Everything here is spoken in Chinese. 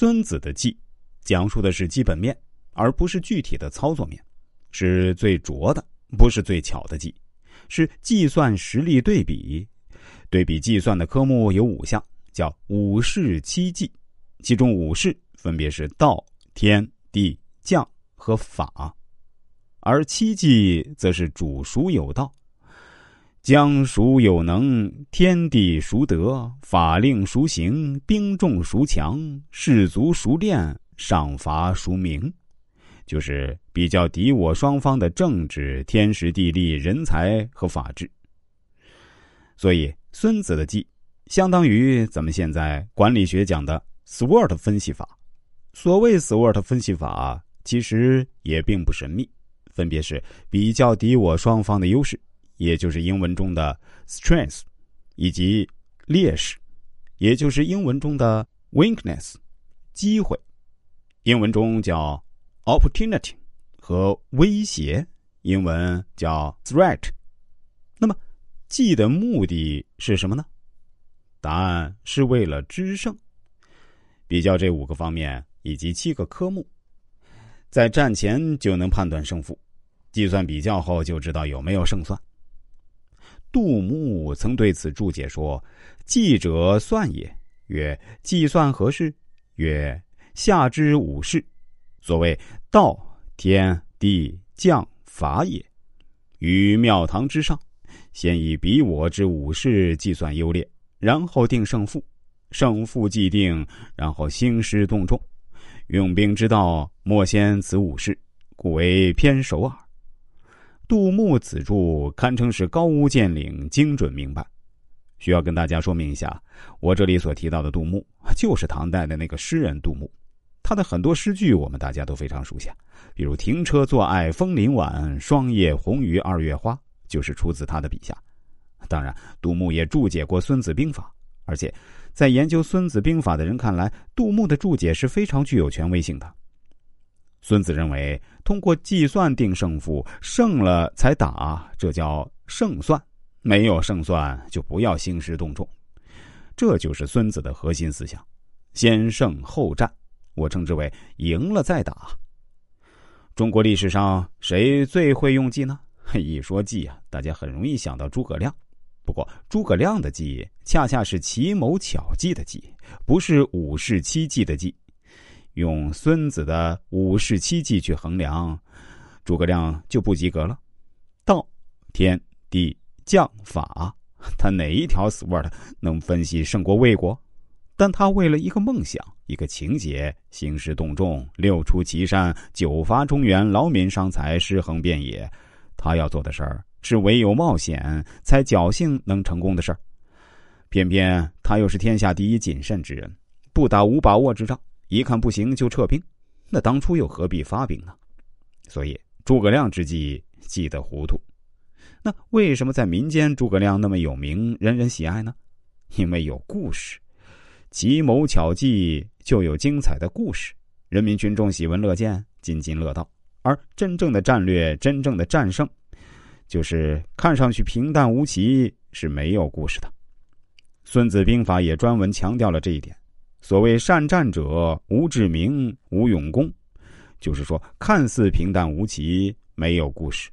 孙子的计，讲述的是基本面，而不是具体的操作面，是最拙的，不是最巧的计，是计算实力对比。对比计算的科目有五项，叫五事七计，其中五事分别是道、天、地、将和法，而七计则是主孰有道。将孰有能，天地孰得，法令孰行，兵众孰强，士卒孰练，赏罚孰明，就是比较敌我双方的政治、天时、地利、人才和法治。所以，孙子的计相当于咱们现在管理学讲的 SWOT 分析法。所谓 SWOT 分析法，其实也并不神秘，分别是比较敌我双方的优势。也就是英文中的 strength，以及劣势，也就是英文中的 weakness，机会，英文中叫 opportunity 和威胁，英文叫 threat。那么，记的目的是什么呢？答案是为了制胜。比较这五个方面以及七个科目，在战前就能判断胜负，计算比较后就知道有没有胜算。杜牧曾对此注解说：“计者算也。曰：计算何事？曰：下之五事。所谓道、天、地、将、法也。于庙堂之上，先以彼我之五事计算优劣，然后定胜负。胜负既定，然后兴师动众。用兵之道，莫先此五事，故为偏首耳。”杜牧此注堪称是高屋建瓴、精准明白。需要跟大家说明一下，我这里所提到的杜牧，就是唐代的那个诗人杜牧。他的很多诗句我们大家都非常熟悉，比如“停车坐爱枫林晚，霜叶红于二月花”，就是出自他的笔下。当然，杜牧也注解过《孙子兵法》，而且在研究《孙子兵法》的人看来，杜牧的注解是非常具有权威性的。孙子认为，通过计算定胜负，胜了才打，这叫胜算；没有胜算，就不要兴师动众。这就是孙子的核心思想：先胜后战。我称之为赢了再打。中国历史上谁最会用计呢？一说计啊，大家很容易想到诸葛亮。不过，诸葛亮的计恰恰是奇谋巧计的计，不是五事七计的计。用孙子的五事七计去衡量，诸葛亮就不及格了。道、天、地、将、法，他哪一条 SWOT 能分析胜过魏国？但他为了一个梦想、一个情节，兴师动众，六出祁山，九伐中原，劳民伤财，尸横遍野。他要做的事儿是唯有冒险才侥幸能成功的事儿。偏偏他又是天下第一谨慎之人，不打无把握之仗。一看不行就撤兵，那当初又何必发兵呢？所以诸葛亮之计计得糊涂。那为什么在民间诸葛亮那么有名，人人喜爱呢？因为有故事，奇谋巧计就有精彩的故事，人民群众喜闻乐见，津津乐道。而真正的战略，真正的战胜，就是看上去平淡无奇，是没有故事的。孙子兵法也专门强调了这一点。所谓善战者无智明无勇功，就是说看似平淡无奇，没有故事。